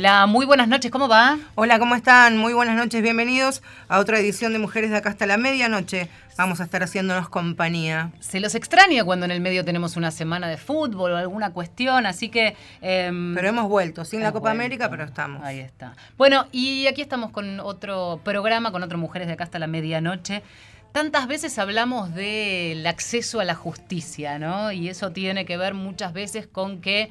Hola, muy buenas noches, ¿cómo va? Hola, ¿cómo están? Muy buenas noches, bienvenidos a otra edición de Mujeres de Acá hasta la medianoche. Vamos a estar haciéndonos compañía. Se los extraña cuando en el medio tenemos una semana de fútbol o alguna cuestión, así que... Em, pero hemos vuelto, sin la Copa América, pero estamos. Ahí está. Bueno, y aquí estamos con otro programa, con otro Mujeres de Acá hasta la medianoche. Tantas veces hablamos del acceso a la justicia, ¿no? Y eso tiene que ver muchas veces con que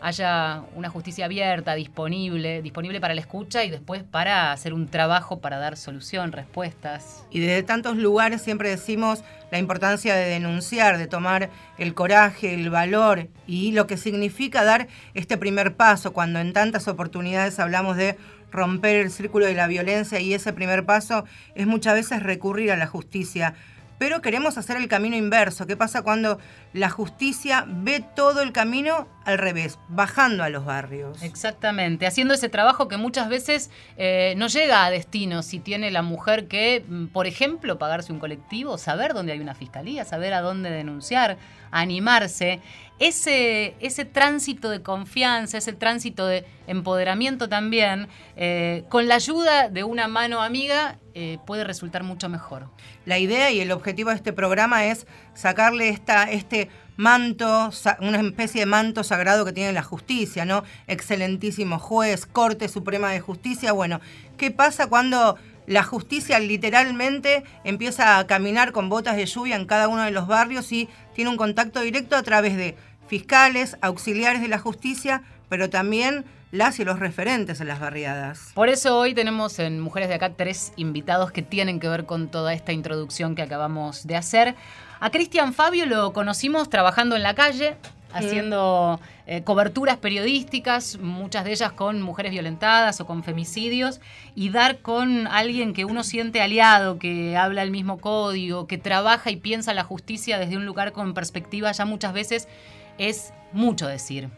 haya una justicia abierta, disponible, disponible para la escucha y después para hacer un trabajo para dar solución, respuestas. Y desde tantos lugares siempre decimos la importancia de denunciar, de tomar el coraje, el valor y lo que significa dar este primer paso cuando en tantas oportunidades hablamos de romper el círculo de la violencia y ese primer paso es muchas veces recurrir a la justicia pero queremos hacer el camino inverso. ¿Qué pasa cuando la justicia ve todo el camino al revés, bajando a los barrios? Exactamente, haciendo ese trabajo que muchas veces eh, no llega a destino si tiene la mujer que, mm, por ejemplo, pagarse un colectivo, saber dónde hay una fiscalía, saber a dónde denunciar, animarse. Ese, ese tránsito de confianza, ese tránsito de empoderamiento también, eh, con la ayuda de una mano amiga, eh, puede resultar mucho mejor. La idea y el objetivo de este programa es sacarle esta, este manto, una especie de manto sagrado que tiene la justicia, ¿no? Excelentísimo juez, Corte Suprema de Justicia. Bueno, ¿qué pasa cuando la justicia literalmente empieza a caminar con botas de lluvia en cada uno de los barrios y tiene un contacto directo a través de fiscales, auxiliares de la justicia, pero también las y los referentes en las barriadas. Por eso hoy tenemos en Mujeres de Acá tres invitados que tienen que ver con toda esta introducción que acabamos de hacer. A Cristian Fabio lo conocimos trabajando en la calle, haciendo eh, coberturas periodísticas, muchas de ellas con mujeres violentadas o con femicidios, y dar con alguien que uno siente aliado, que habla el mismo código, que trabaja y piensa la justicia desde un lugar con perspectiva, ya muchas veces es mucho decir.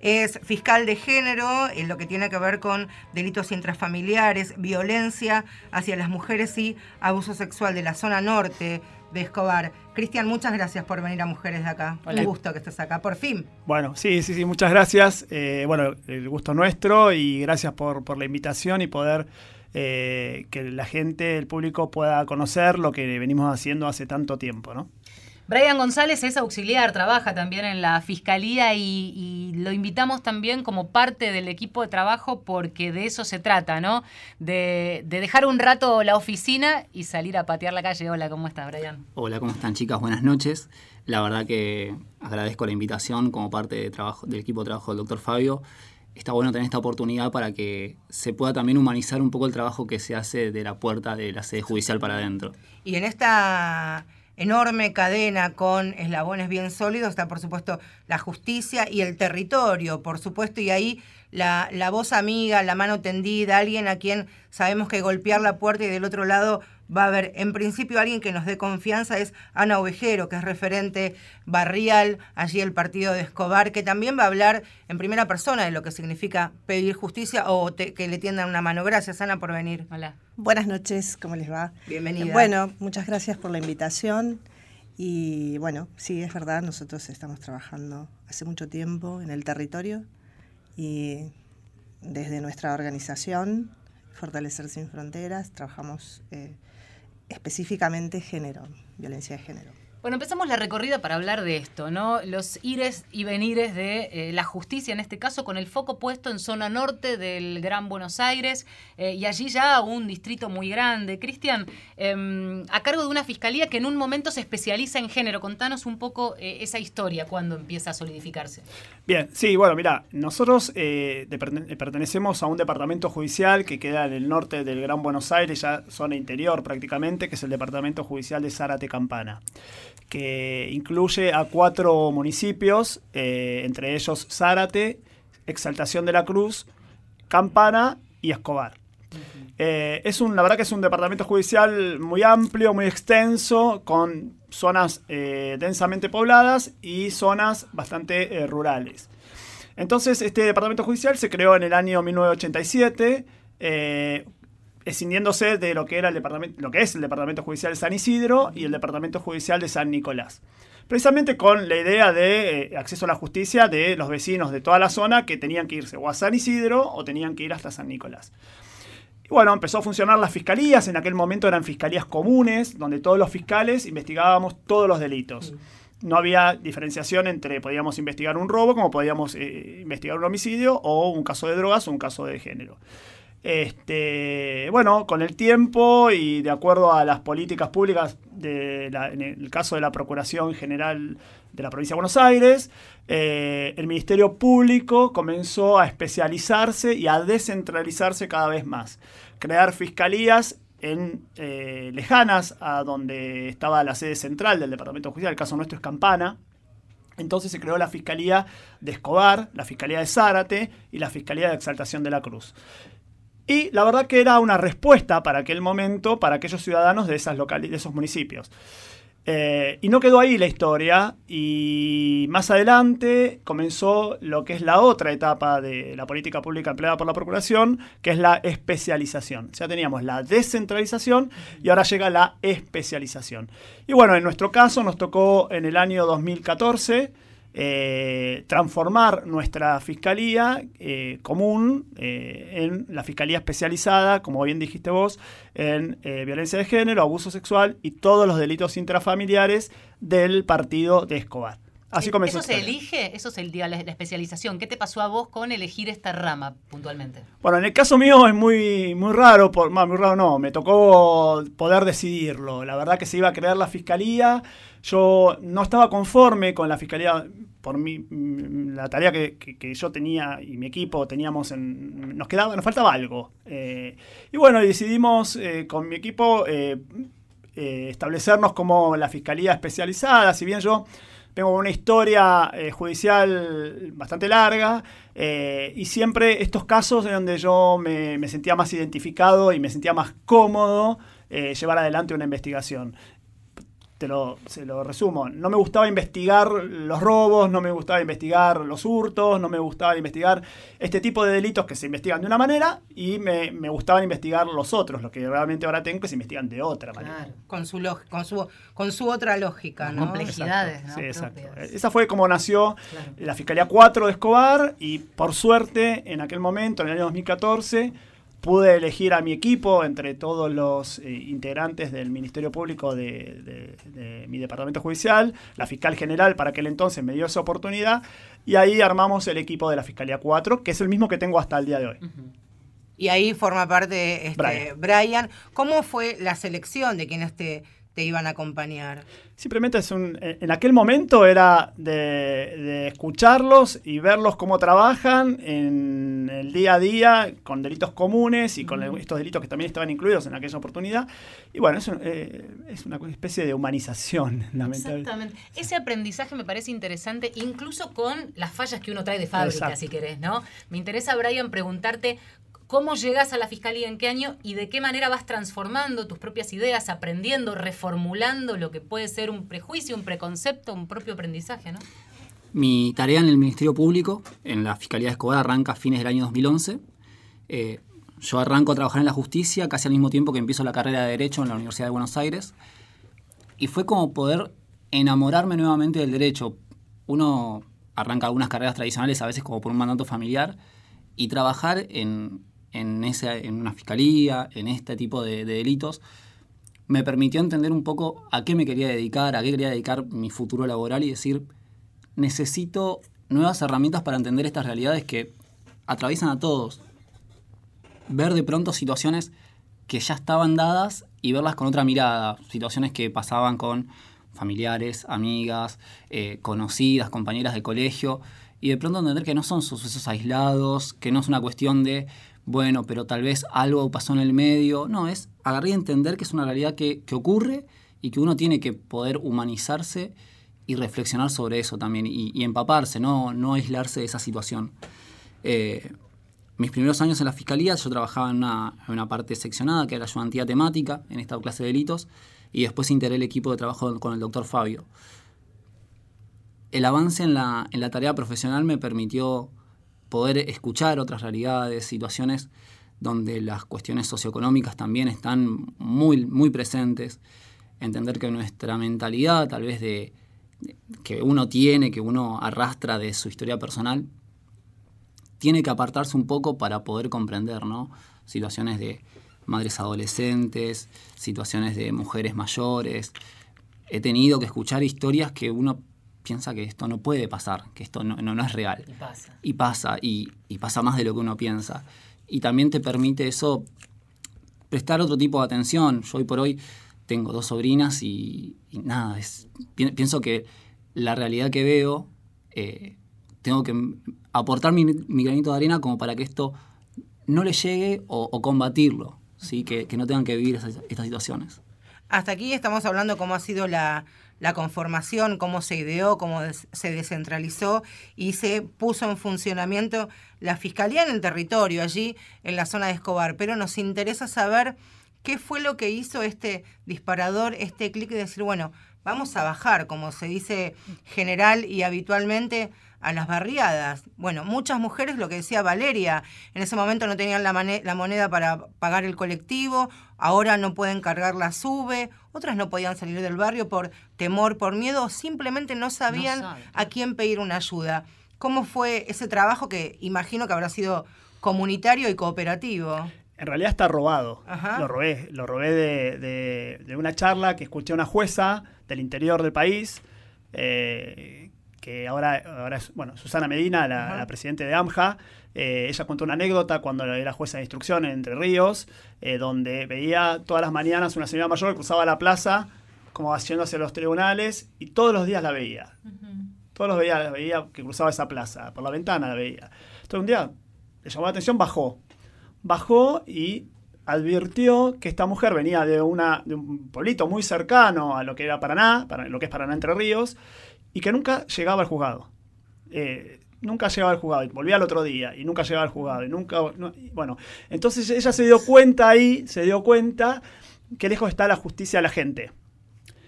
Es fiscal de género en lo que tiene que ver con delitos intrafamiliares, violencia hacia las mujeres y abuso sexual de la zona norte de Escobar. Cristian, muchas gracias por venir a Mujeres de acá. Un gusto que estés acá, por fin. Bueno, sí, sí, sí, muchas gracias. Eh, bueno, el gusto nuestro y gracias por, por la invitación y poder eh, que la gente, el público pueda conocer lo que venimos haciendo hace tanto tiempo, ¿no? Brian González es auxiliar, trabaja también en la fiscalía y, lo invitamos también como parte del equipo de trabajo porque de eso se trata, ¿no? De, dejar un rato la oficina y salir a patear la calle. Hola, ¿cómo estás, Brian? Hola, ¿cómo están, chicas? Buenas noches. La verdad que agradezco la invitación como parte de trabajo, del equipo de trabajo del doctor Fabio. Está bueno tener esta oportunidad para que se pueda también humanizar un poco el trabajo que se hace de la puerta de la sede judicial para adentro. Y en esta enorme cadena con eslabones bien sólidos, está por supuesto la justicia y el territorio, por supuesto, y ahí la, la, voz amiga, la mano tendida, alguien a quien sabemos que golpear la puerta y del otro lado va a haber, en principio, alguien que nos dé confianza, es Ana Ovejero, que es referente barrial, allí el partido de Escobar, que también va a hablar en primera persona de lo que significa pedir justicia o que le tiendan una mano. Gracias, Ana, por venir. Hola. Buenas noches, ¿cómo les va? Bienvenida. Bueno, muchas gracias por la invitación. Y bueno, sí, es verdad, nosotros estamos trabajando hace mucho tiempo en el territorio y desde nuestra organización, Fortalecer Sin Fronteras, trabajamos eh, específicamente género, violencia de género. Bueno, empezamos la recorrida para hablar de esto, ¿no? Los ires y venires de eh, la justicia, en este caso, con el foco puesto en zona norte del Gran Buenos Aires eh, y allí ya un distrito muy grande. Cristian, em, a cargo de una fiscalía que en un momento se especializa en género. Contanos un poco eh, esa historia, cuando empieza a solidificarse. Bien, sí, bueno, mira, nosotros pertenecemos a un departamento judicial que queda en el norte del Gran Buenos Aires, ya zona interior prácticamente, que es el departamento judicial de Zárate Campana que incluye a cuatro municipios, eh, entre ellos Zárate, Exaltación de la Cruz, Campana y Escobar. Eh, es un, la verdad que es un departamento judicial muy amplio, muy extenso, con zonas eh, densamente pobladas y zonas bastante rurales. Entonces, este departamento judicial se creó en el año 1987 escindiéndose de lo que era el departamento, lo que es el departamento judicial de San Isidro y el departamento judicial de San Nicolás. precisamente con la idea de eh, acceso a la justicia de los vecinos de toda la zona que tenían que irse o a San Isidro o tenían que ir hasta San Nicolás. Y bueno, empezó a funcionar las fiscalías, en aquel momento eran fiscalías comunes, donde todos los fiscales investigábamos todos los delitos. No había diferenciación entre, podíamos investigar un robo como podíamos eh, investigar un homicidio o un caso de drogas o un caso de género. Este, bueno, con el tiempo y de acuerdo a las políticas públicas, de en el caso de la Procuración General de la Provincia de Buenos Aires, eh, el Ministerio Público comenzó a especializarse y a descentralizarse cada vez más. Crear fiscalías en, eh, lejanas a donde estaba la sede central del Departamento Judicial, el caso nuestro es Campana. Entonces se creó la Fiscalía de Escobar, la Fiscalía de Zárate y la Fiscalía de Exaltación de la Cruz. Y la verdad que era una respuesta para aquel momento para aquellos ciudadanos de, esas de esos municipios. Eh, y no quedó ahí la historia y más adelante comenzó lo que es la otra etapa de la política pública empleada por la Procuración, que es la especialización. Ya teníamos la descentralización y ahora llega la especialización. Y bueno, en nuestro caso nos tocó en el año 2014 eh, transformar nuestra fiscalía eh, común eh, en la fiscalía especializada, como bien dijiste vos, en violencia de género, abuso sexual y todos los delitos intrafamiliares del partido de Escobar. Así comenzó. ¿Eso se elige? ¿Eso es el día la, especialización? ¿Qué te pasó a vos con elegir esta rama puntualmente? Bueno, en el caso mío es muy, muy raro, por, muy raro no, me tocó poder decidirlo. La verdad que se iba a crear la fiscalía, yo no estaba conforme con la fiscalía por mi, mm, la tarea que, yo tenía y mi equipo teníamos en, nos quedaba nos faltaba algo eh, y bueno decidimos eh, con mi equipo eh, establecernos como la fiscalía especializada si bien yo tengo una historia judicial bastante larga y siempre estos casos en donde yo me, sentía más identificado y me sentía más cómodo llevar adelante una investigación lo, se lo resumo, no me gustaba investigar los robos, no me gustaba investigar los hurtos, no me gustaba investigar este tipo de delitos que se investigan de una manera y me, me gustaban investigar los otros, los que realmente ahora tengo que se investigan de otra manera. con su, con su, con su otra lógica, ¿no? Complejidades, Sí, exacto. Esa fue como nació la Fiscalía 4 de Escobar y por suerte en aquel momento, en el año 2014, pude elegir a mi equipo entre todos los eh, integrantes del Ministerio Público de, mi departamento judicial, la fiscal general para aquel entonces me dio esa oportunidad y ahí armamos el equipo de la Fiscalía 4, que es el mismo que tengo hasta el día de hoy. Y ahí forma parte este, Brian. ¿Cómo fue la selección de quienes te, te iban a acompañar? Simplemente es un, eh, en aquel momento era de, escucharlos y verlos cómo trabajan en el día a día con delitos comunes y con estos delitos que también estaban incluidos en aquella oportunidad. Y bueno, es, eh, es una especie de humanización, Exactamente. Ese aprendizaje me parece interesante, incluso con las fallas que uno trae de fábrica, si querés, ¿no? Me interesa, Brian, preguntarte cómo llegas a la fiscalía, en qué año y de qué manera vas transformando tus propias ideas, aprendiendo, reformulando lo que puede ser un prejuicio, un preconcepto, un propio aprendizaje. Mi tarea en el Ministerio Público, en la Fiscalía de Escobar, arranca a fines del año 2011. Eh, yo arranco a trabajar en la justicia casi al mismo tiempo que empiezo la carrera de Derecho en la Universidad de Buenos Aires. Y fue como poder enamorarme nuevamente del derecho. Uno arranca algunas carreras tradicionales, a veces como por un mandato familiar, y trabajar en, en, en una fiscalía, en este tipo de, delitos, me permitió entender un poco a qué me quería dedicar, a qué quería dedicar mi futuro laboral y decir, necesito nuevas herramientas para entender estas realidades que atraviesan a todos. Ver de pronto situaciones que ya estaban dadas y verlas con otra mirada, situaciones que pasaban con familiares, amigas, eh, conocidas, compañeras de colegio, y de pronto entender que no son sucesos aislados, que no es una cuestión de bueno, pero tal vez algo pasó en el medio. No, es agarrar y entender que es una realidad que, ocurre y que uno tiene que poder humanizarse y reflexionar sobre eso también y, empaparse, ¿no? no aislarse de esa situación. Eh, mis primeros años en la fiscalía yo trabajaba en una, parte seccionada que era la ayudantía temática en esta clase de delitos y después integré el equipo de trabajo con el doctor Fabio. El avance en la, en la tarea profesional me permitió poder escuchar otras realidades, situaciones donde las cuestiones socioeconómicas también están muy, muy presentes, entender que nuestra mentalidad tal vez de, que uno tiene, que uno arrastra de su historia personal, tiene que apartarse un poco para poder comprender, ¿no? Situaciones de madres adolescentes, situaciones de mujeres mayores. He tenido que escuchar historias que uno piensa que esto no puede pasar, que esto no, no, es real. Y pasa. Y pasa, y, y, pasa más de lo que uno piensa. Y también te permite eso prestar otro tipo de atención. Yo hoy por hoy tengo dos sobrinas y, nada, es, pienso que la realidad que veo, eh, tengo que aportar mi, granito de arena como para que esto no le llegue o, combatirlo, ¿sí? Que, que, no tengan que vivir esas, estas situaciones. Hasta aquí estamos hablando cómo ha sido la, la conformación, cómo se ideó, cómo se descentralizó y se puso en funcionamiento la fiscalía en el territorio, allí en la zona de Escobar. Pero nos interesa saber qué fue lo que hizo este disparador, este clic de decir, bueno, vamos a bajar, como se dice general y habitualmente, a las barriadas. Bueno, muchas mujeres, lo que decía Valeria, en ese momento no tenían la, la, moneda para pagar el colectivo, ahora no pueden cargar la sube, otras no podían salir del barrio por temor, por miedo, o simplemente no sabían a quién pedir una ayuda. ¿Cómo fue ese trabajo que imagino que habrá sido comunitario y cooperativo? En realidad está robado. Lo robé. Lo robé de, de, una charla que escuché a una jueza del interior del país. Eh, que ahora, ahora es, bueno, Susana Medina, la, presidenta de AMJA, eh, ella contó una anécdota cuando era jueza de instrucción en Entre Ríos, eh, donde veía todas las mañanas una señora mayor que cruzaba la plaza, como yendo hacia los tribunales, y todos los días la veía. Todos los días la veía que cruzaba esa plaza, por la ventana la veía. Entonces un día le llamó la atención, bajó. Bajó y advirtió que esta mujer venía de, una, de un pueblito muy cercano a lo que era Paraná, para, lo que es Paraná Entre Ríos, y que nunca llegaba al juzgado. Eh, nunca llegaba al juzgado, y volvía al otro día, y nunca llegaba al juzgado, y nunca... bueno, entonces ella se dio cuenta ahí, se dio cuenta que lejos está la justicia de la gente.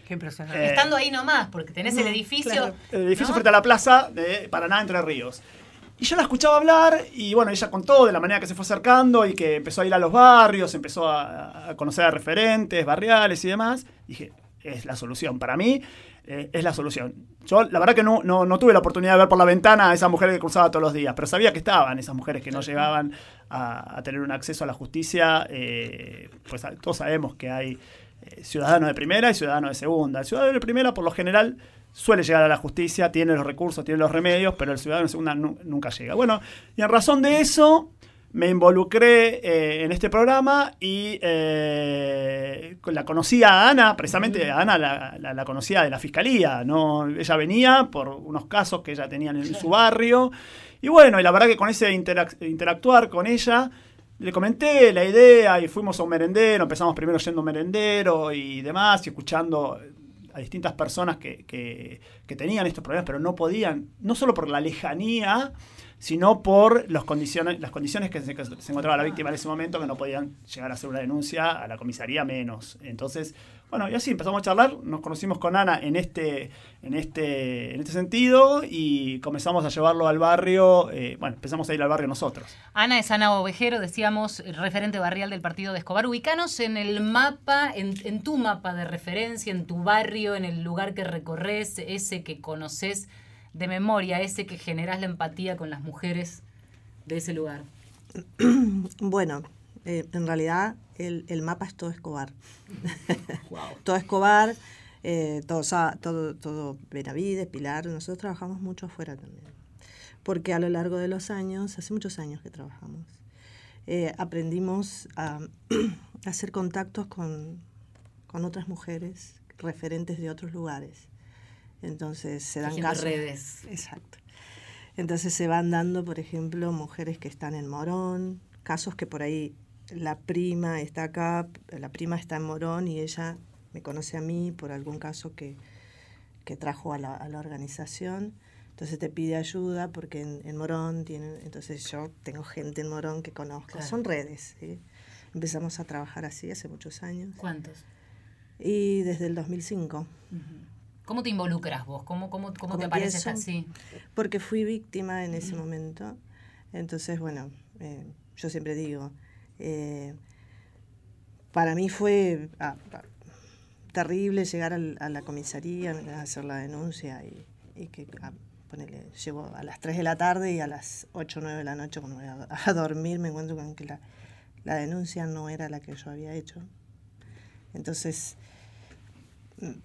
Qué impresionante. Eh, Estando ahí nomás, porque tenés el edificio... El edificio frente a la plaza de Paraná, Entre Ríos. Y yo la escuchaba hablar y bueno, ella contó de la manera que se fue acercando y que empezó a ir a los barrios, empezó a, a conocer a referentes barriales y demás. dije, es la solución. Para mí, eh, es la solución. Yo la verdad que no, no, tuve la oportunidad de ver por la ventana a esa mujer que cruzaba todos los días, pero sabía que estaban esas mujeres que no llegaban a, tener un acceso a la justicia. Eh, pues todos sabemos que hay eh, ciudadanos de primera y ciudadanos de segunda. El ciudadano de primera, por lo general, suele llegar a la justicia, tiene los recursos, tiene los remedios, pero el ciudadano de segunda nunca llega. Bueno, y en razón de eso, me involucré eh, en este programa y eh, la conocía a Ana, precisamente a Ana la, conocía de la fiscalía, ¿no? Ella venía por unos casos que ella tenía en, su barrio. Y bueno, y la verdad que con ese interactuar con ella, le comenté la idea y fuimos a un merendero, empezamos primero yendo a un merendero y demás, y escuchando a distintas personas que, que tenían estos problemas, pero no podían, no solo por la lejanía, sino por los condiciones, las condiciones que se, encontraba la víctima en ese momento, que no podían llegar a hacer una denuncia a la comisaría menos. Entonces, bueno, y así empezamos a charlar, nos conocimos con Ana en este, en este, en este sentido y comenzamos a llevarlo al barrio, eh, bueno, empezamos a ir al barrio nosotros. Ana es Ana Ovejero, decíamos, referente barrial del partido de Escobar. Ubicanos en el mapa, en, en tu mapa de referencia, en tu barrio, en el lugar que recorres, ese que conoces de memoria, ese que generas la empatía con las mujeres de ese lugar? Bueno, eh, en realidad el, mapa es todo Escobar. todo Escobar, eh, todo, todo, todo Benavides, Pilar, nosotros trabajamos mucho afuera también. Porque a lo largo de los años, hace muchos años que trabajamos, eh, aprendimos a, hacer contactos con, con otras mujeres referentes de otros lugares. Entonces se dan casos. redes. Exacto. Entonces se van dando, por ejemplo, mujeres que están en Morón, casos que por ahí la prima está acá, la prima está en Morón y ella me conoce a mí por algún caso que, que trajo a la, a la, organización. Entonces te pide ayuda porque en, Morón tienen, entonces yo tengo gente en Morón que conozco. Son redes. Empezamos a trabajar así hace muchos años. ¿Cuántos? Y desde el 2005. ¿Cómo te involucras vos? ¿Cómo, cómo, cómo te apareces así? Porque fui víctima en ese momento. Entonces, bueno, eh, yo siempre digo, eh, para mí fue, ah, terrible llegar al- a la comisaría a hacer la denuncia y, y que a, ponele, llego a las 3 de la tarde y a las 8 o 9 de la noche cuando voy a, a dormir me encuentro con que la, la denuncia no era la que yo había hecho. Entonces,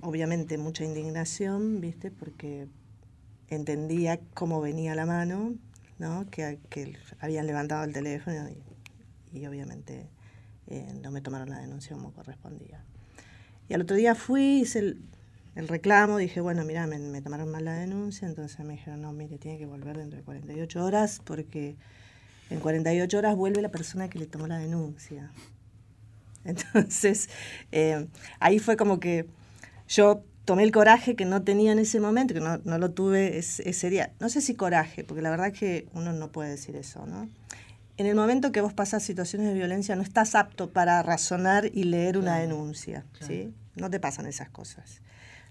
obviamente mucha indignación, ¿viste? Porque entendía cómo venía la mano, ¿no? Que, que habían levantado el teléfono y, y obviamente eh, no me tomaron la denuncia como correspondía. Y al otro día fui, hice el, el reclamo, dije, bueno, mira, me, me tomaron mal la denuncia, entonces me dijeron, no, mire, tiene que volver dentro de 48 horas porque en 48 horas vuelve la persona que le tomó la denuncia. Entonces, eh, ahí fue como que yo tomé el coraje que no tenía en ese momento, que no, no lo tuve ese, ese día. No sé si coraje, porque la verdad que uno no puede decir eso, ¿no? En el momento que vos pasas situaciones de violencia, no estás apto para razonar y leer una denuncia, claro. ¿sí? No te pasan esas cosas.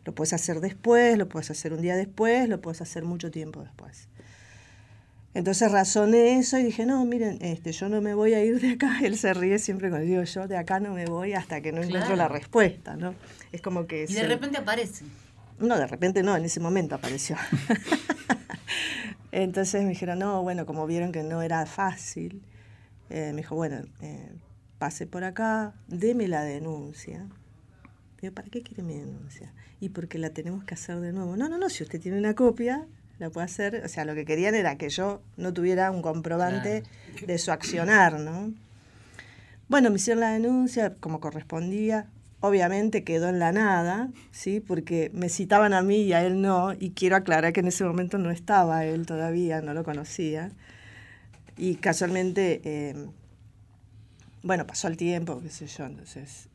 Lo puedes hacer después, lo puedes hacer un día después, lo puedes hacer mucho tiempo después. Entonces razoné eso y dije, no, miren, este, yo no me voy a ir de acá. Él se ríe siempre cuando digo yo, de acá no me voy hasta que no encuentro la respuesta, ¿no? Es como que... Y de repente aparece. no, de repente no, en ese momento apareció. Entonces me dijeron, no, bueno, como vieron que no era fácil, eh, me dijo, bueno, eh, pase por acá, deme la denuncia. Digo, ¿para qué quiere mi denuncia? Y porque la tenemos que hacer de nuevo. No, no, no, si usted tiene una copia, la puede hacer. O sea, lo que querían era que yo no tuviera un comprobante de su accionar, ¿no? Bueno, me hicieron la denuncia como correspondía. Obviamente quedó en la nada, ¿sí? Porque me citaban a mí y a él no. Y quiero aclarar que en ese momento no estaba él todavía, no lo conocía. Y casualmente, eh, bueno, pasó el tiempo, qué sé yo. Entonces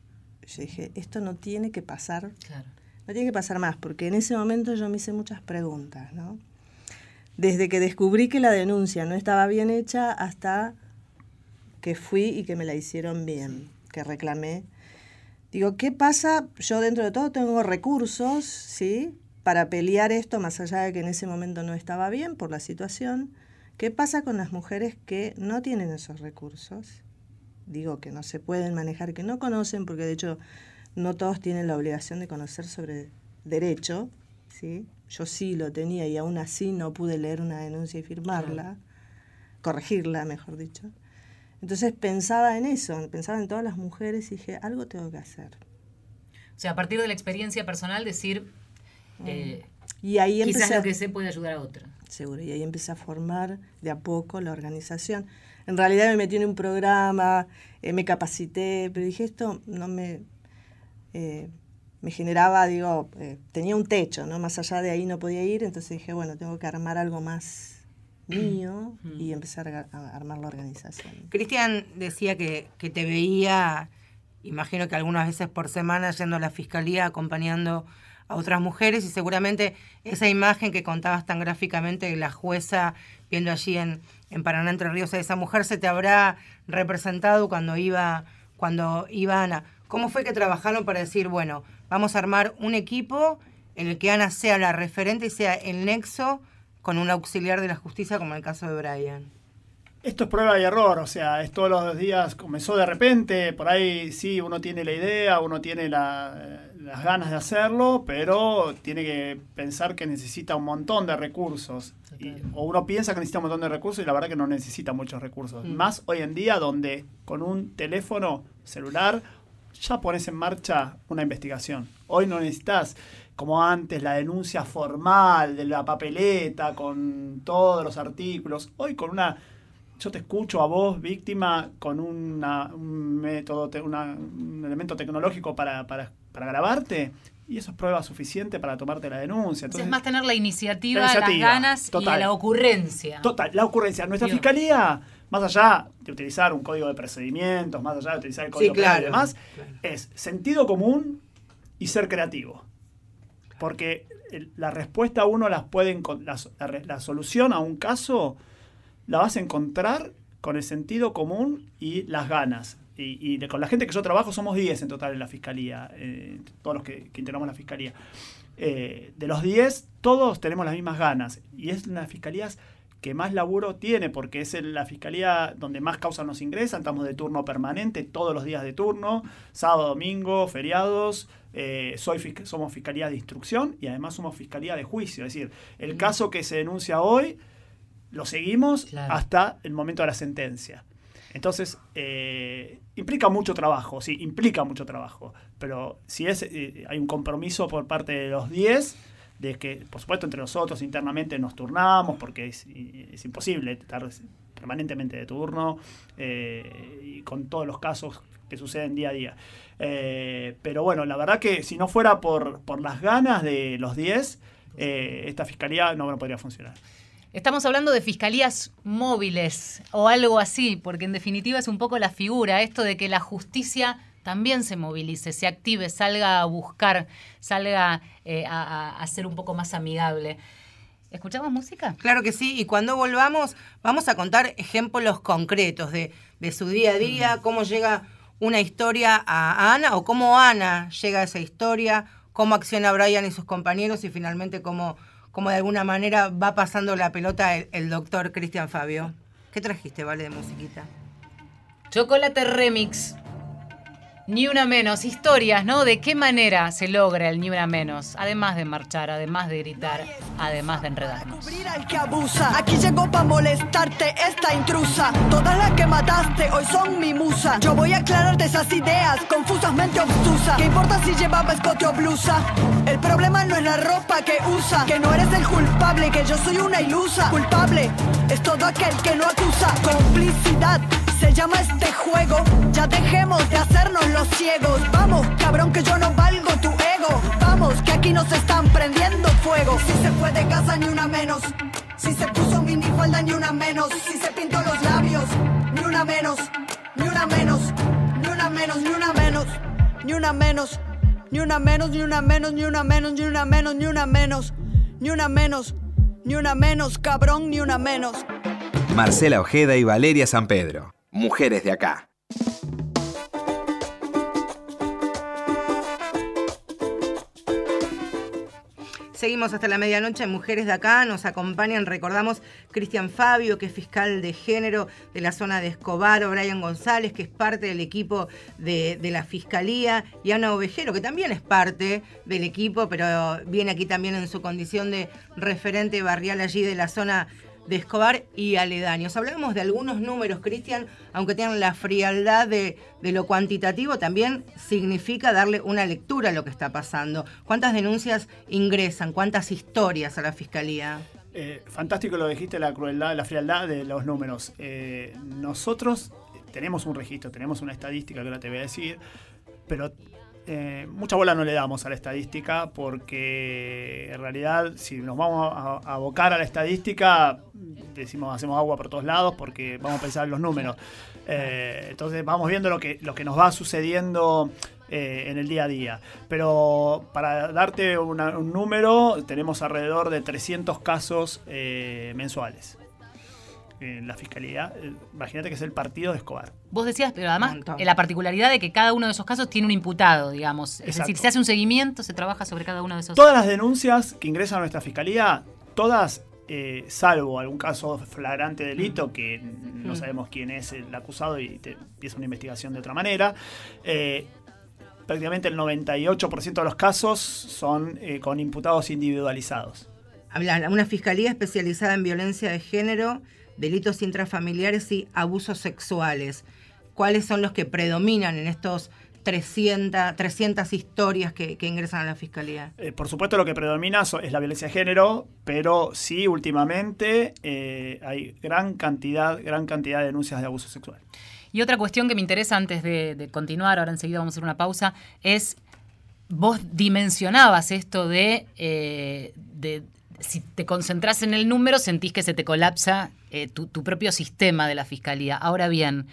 yo dije, esto no tiene que pasar Claro. no tiene que pasar más, porque en ese momento yo me hice muchas preguntas, ¿no? Desde que descubrí que la denuncia no estaba bien hecha hasta que fui y que me la hicieron bien, que reclamé. Digo, ¿qué pasa? Yo dentro de todo tengo recursos, ¿sí? Para pelear esto, más allá de que en ese momento no estaba bien por la situación. ¿Qué pasa con las mujeres que no tienen esos recursos? Digo, que no se pueden manejar, que no conocen, porque de hecho no todos tienen la obligación de conocer sobre derecho, ¿sí? Yo sí lo tenía y aún así no pude leer una denuncia y firmarla, corregirla, mejor dicho. Entonces pensaba en eso, pensaba en todas las mujeres y dije, algo tengo que hacer. O sea, a partir de la experiencia personal, decir, eh, Y ahí quizás lo que sé puede ayudar a otra. seguro, y ahí empecé a formar de a poco la organización. En realidad me metí en un programa, eh, me capacité, pero dije, esto no me... eh, me generaba, digo, eh, tenía un techo, ¿no? Más allá de ahí no podía ir, entonces dije, bueno, tengo que armar algo más mío y empezar a, armar la organización. Cristian decía que, que te veía, imagino que algunas veces por semana, yendo a la fiscalía acompañando a otras mujeres y seguramente esa imagen que contabas tan gráficamente de la jueza viendo allí en, en Paraná Entre Ríos a esa mujer se te habrá representado cuando iba, cuando iba Ana. ¿Cómo fue que trabajaron para decir, bueno, vamos a armar un equipo en el que Ana sea la referente y sea el nexo con un auxiliar de la justicia como en el caso de Brian? Esto es prueba y error, o sea, es todos los días, comenzó de repente, por ahí sí, uno tiene la idea, uno tiene la- las ganas de hacerlo, pero tiene que pensar que necesita un montón de recursos. Y- o uno piensa que necesita un montón de recursos y la verdad que no necesita muchos recursos. Más hoy en día donde con un teléfono celular ya pones en marcha una investigación. Hoy no necesitas, como antes, la denuncia formal de la papeleta con todos los artículos. Hoy con una yo te escucho a vos, víctima, con una- un método, una- un elemento tecnológico para, para, para grabarte, y eso es prueba suficiente para tomarte la denuncia. Entonces, Entonces, más tener la iniciativa, La iniciativa, las ganas total. y la ocurrencia. Total, la ocurrencia. Nuestra fiscalía, más allá de utilizar un código de procedimientos, más allá de utilizar el código Sí, penal y claro, demás, claro. es sentido común y ser creativo. Porque la respuesta uno las puede la, la solución a un caso la vas a encontrar con el sentido común y las ganas. Y, y de- con la gente que yo trabajo somos 10 en total en la fiscalía, eh, todos los que, que integramos la fiscalía. Eh, de los 10, todos tenemos las mismas ganas. Y es una fiscalía que más laburo tiene, porque es la fiscalía donde más causas nos ingresan, estamos de turno permanente, todos los días de turno, sábado, domingo, feriados, eh, soy, somos fiscalía de instrucción y además somos fiscalía de juicio, es decir, el caso que se denuncia hoy lo seguimos hasta el momento de la sentencia. Entonces, eh, implica mucho trabajo, sí, implica mucho trabajo, pero si es, eh, hay un compromiso por parte de los 10, de que, por supuesto, entre nosotros internamente nos turnamos, porque es, imposible estar permanentemente de turno eh, y con todos los casos que suceden día a día. Eh, pero bueno, la verdad que si no fuera por, por las ganas de los 10, eh, esta fiscalía no, no podría funcionar. Estamos hablando de fiscalías móviles o algo así, porque en definitiva es un poco la figura, esto de que la justicia también se movilice, se active, salga a buscar, salga eh, a, ser un poco más amigable. ¿Escuchamos música? Claro que sí, y cuando volvamos vamos a contar ejemplos concretos de, su día a día, mm. cómo llega una historia a Ana o cómo Ana llega a esa historia, cómo acciona Brian y sus compañeros y finalmente cómo, cómo de alguna manera va pasando la pelota el, el doctor Cristian Fabio. ¿Qué trajiste, Vale, de musiquita? Chocolate Remix. Ni una menos, historias, ¿no? De qué manera se logra el ni una menos, además de marchar, además de gritar, además de enredarnos. al que abusa. Aquí llegó para molestarte esta intrusa. Todas las que mataste hoy son mi musa. Yo voy a aclararte esas ideas confusamente obtusas. ¿Qué importa si llevaba escote o blusa? El problema no es la ropa que usa, que no eres el culpable, que yo soy una ilusa. Culpable es todo aquel que no acusa. Complicidad se llama este juego. Ya dejemos de hacernos los ciegos. Vamos, cabrón, que yo no valgo tu ego. Vamos, que aquí nos están prendiendo fuego. Si se fue de casa, ni una menos. Si se puso minifalda, ni una menos. Si se pintó los labios, ni una menos. Ni una menos. Ni una menos, ni una menos. Ni una menos. Ni una menos, ni una menos, ni una menos, ni una menos, ni una menos. Ni una menos. Ni una menos, cabrón, ni una menos. Marcela Ojeda y Valeria San Pedro. Mujeres de acá. Seguimos hasta la medianoche Mujeres de Acá. Nos acompañan, recordamos, Cristian Fabio, que es fiscal de género de la zona de Escobar, Brian González, que es parte del equipo de, de, la Fiscalía, y Ana Ovejero, que también es parte del equipo, pero viene aquí también en su condición de referente barrial allí de la zona de Escobar y aledaños. Hablábamos de algunos números, Cristian, aunque tengan la frialdad de, lo cuantitativo, también significa darle una lectura a lo que está pasando. ¿Cuántas denuncias ingresan? ¿Cuántas historias a la Fiscalía? Eh, fantástico lo dijiste, la crueldad, la frialdad de los números. Eh, nosotros tenemos un registro, tenemos una estadística que ahora te voy a decir, pero eh, mucha bola no le damos a la estadística porque en realidad si nos vamos a, abocar a la estadística decimos hacemos agua por todos lados porque vamos a pensar en los números. Eh, entonces vamos viendo lo que, lo que nos va sucediendo eh, en el día a día. Pero para darte un número tenemos alrededor de 300 casos mensuales en la fiscalía. Eh, imagínate que es el partido de Escobar. Vos decías, pero además la particularidad de que cada uno de esos casos tiene un imputado, digamos. Es decir, se hace un seguimiento, se trabaja sobre cada uno de esos. Todas las denuncias que ingresan a nuestra fiscalía, todas, eh, salvo algún caso flagrante delito, que no sabemos quién es el acusado y te empieza una investigación de otra manera. Eh, prácticamente el 98% de los casos son con imputados individualizados. Habla, una fiscalía especializada en violencia de género delitos intrafamiliares y abusos sexuales. ¿Cuáles son los que predominan en estos 300, 300 historias que, ingresan a la fiscalía? Eh, por supuesto lo que predomina es la violencia de género, pero sí últimamente eh, hay gran cantidad, gran cantidad de denuncias de abuso sexual. Y otra cuestión que me interesa antes de, continuar, ahora enseguida vamos a hacer una pausa, es vos dimensionabas esto de, eh, de si te concentras en el número, sentís que se te colapsa eh, tu, propio sistema de la fiscalía. Ahora bien,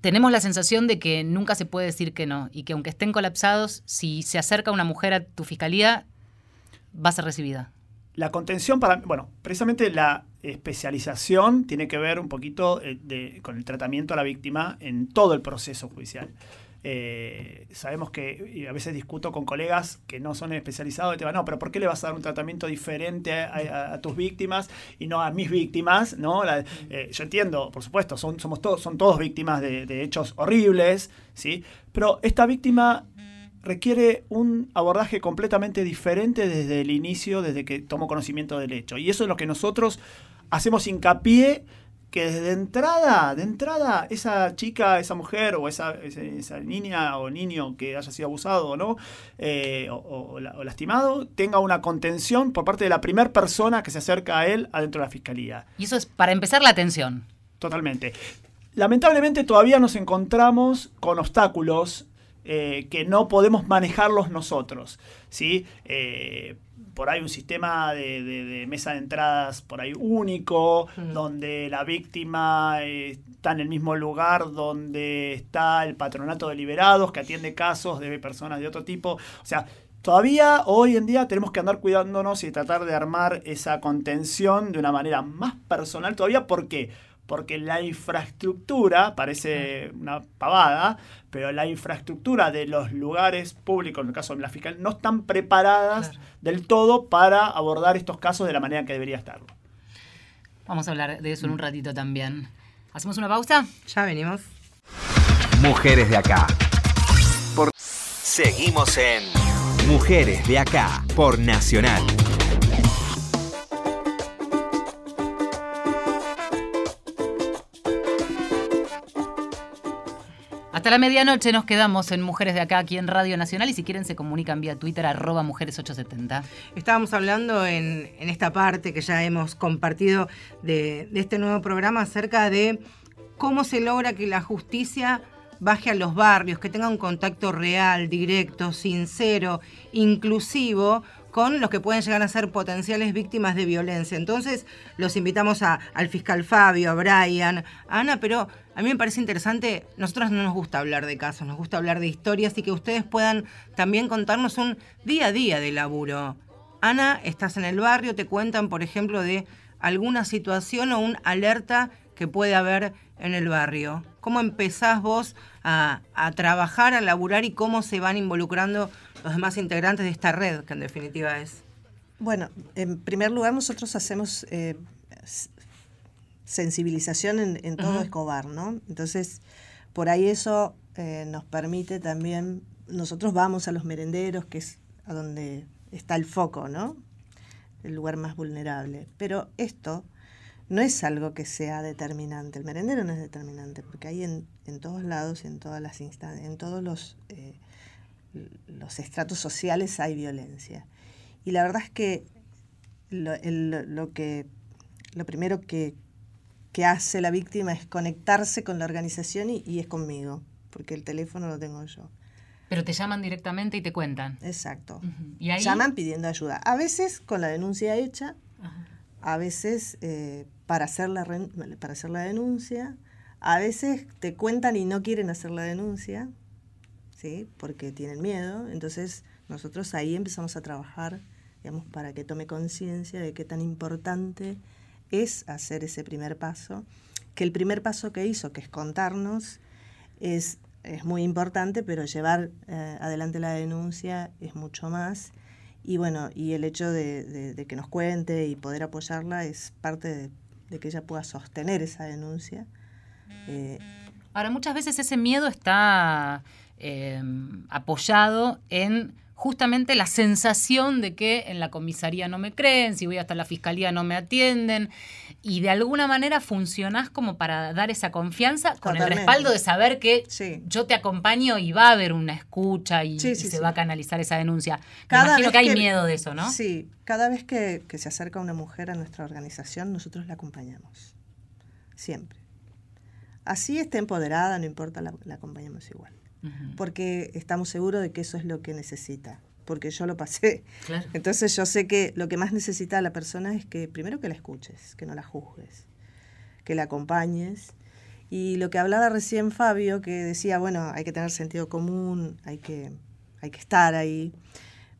tenemos la sensación de que nunca se puede decir que no y que aunque estén colapsados, si se acerca una mujer a tu fiscalía, va a ser recibida. La contención para, bueno, precisamente la especialización tiene que ver un poquito eh, con el tratamiento a la víctima en todo el proceso judicial. Eh, sabemos que, a veces discuto con colegas que no son especializados, y te van, no, pero ¿por qué le vas a dar un tratamiento diferente a, tus víctimas y no a mis víctimas? ¿no? Eh, yo entiendo, por supuesto, son, somos todos, son todos víctimas de, de hechos horribles, ¿sí? Pero esta víctima requiere un abordaje completamente diferente desde el inicio, desde que tomó conocimiento del hecho. Y eso es lo que nosotros hacemos hincapié que desde entrada, de entrada, esa chica, esa mujer o esa, esa, niña o niño que haya sido abusado o no, eh, o, lastimado, tenga una contención por parte de la primera persona que se acerca a él adentro de la fiscalía. Y eso es para empezar la atención. Totalmente. Lamentablemente todavía nos encontramos con obstáculos eh, que no podemos manejarlos nosotros. ¿sí? Eh, por ahí un sistema de, mesa de entradas por ahí único, donde la víctima eh, está en el mismo lugar donde está el patronato de liberados que atiende casos de personas de otro tipo. O sea, todavía hoy en día tenemos que andar cuidándonos y tratar de armar esa contención de una manera más personal todavía. ¿Por qué? Porque la infraestructura, parece una pavada, pero la infraestructura de los lugares públicos, en el caso de la fiscal, no están preparadas del todo para abordar estos casos de la manera que debería estarlo. Vamos a hablar de eso en un ratito también. ¿Hacemos una pausa? Ya venimos. Mujeres de acá. Seguimos en Mujeres de acá por Nacional. Hasta la medianoche nos quedamos en Mujeres de Acá, aquí en Radio Nacional, y si quieren se comunican vía Twitter, arroba mujeres870. Estábamos hablando en, esta parte que ya hemos compartido de, de este nuevo programa acerca de cómo se logra que la justicia baje a los barrios, que tenga un contacto real, directo, sincero, inclusivo con los que pueden llegar a ser potenciales víctimas de violencia. Entonces, los invitamos a, al fiscal Fabio, a Brian, a Ana, pero a mí me parece interesante, nosotros no nos gusta hablar de casos, nos gusta hablar de historias y que ustedes puedan también contarnos un día a día de laburo. Ana, estás en el barrio, te cuentan, por ejemplo, de alguna situación o un alerta que puede haber en el barrio. ¿Cómo empezás vos a, trabajar, a laburar y cómo se van involucrando los demás integrantes de esta red, que en definitiva es? Bueno, en primer lugar nosotros hacemos eh, sensibilización en, todo Escobar, ¿no? Entonces, por ahí eso eh, nos permite también, nosotros vamos a los merenderos, que es a donde está el foco, ¿no? El lugar más vulnerable. Pero esto no es algo que sea determinante. El merendero no es determinante, porque hay en, en todos lados y en todas las instancias, en todos los eh, los estratos sociales hay violencia. Y la verdad es que lo, lo que lo primero que, que, hace la víctima es conectarse con la organización y, es conmigo, porque el teléfono lo tengo yo. Pero te llaman directamente y te cuentan. Exacto. ¿Y Llaman pidiendo ayuda. A veces con la denuncia hecha, a veces eh, para, hacer la para hacer la denuncia, a veces te cuentan y no quieren hacer la denuncia, porque tienen miedo. Entonces nosotros ahí empezamos a trabajar, digamos, para que tome conciencia de qué tan importante es hacer ese primer paso, que el primer paso que hizo, que es contarnos, es, es muy importante, pero llevar eh, adelante la denuncia es mucho más. Y bueno, y el hecho de, que nos cuente y poder apoyarla es parte de, que ella pueda sostener esa denuncia. Eh, Ahora, muchas veces ese miedo está Em, apoyado en justamente la sensación de que en la comisaría no me creen, si voy hasta la fiscalía no me atienden, y de alguna manera funcionás como para dar esa confianza con el respaldo de saber que yo te acompaño y va a haber una escucha y, se va a canalizar esa denuncia. Cada imagino que hay miedo de eso, ¿no? Sí, cada vez que, se acerca una mujer a nuestra organización, nosotros la acompañamos. Siempre. Así esté empoderada, no importa, la acompañamos igual porque estamos seguros de que eso es lo que necesita, porque yo lo pasé. Entonces yo sé que lo que más necesita la persona es que primero que la escuches, que no la juzgues, que la acompañes. Y lo que hablaba recién Fabio, que decía, bueno, hay que tener sentido común, hay que, hay que estar ahí.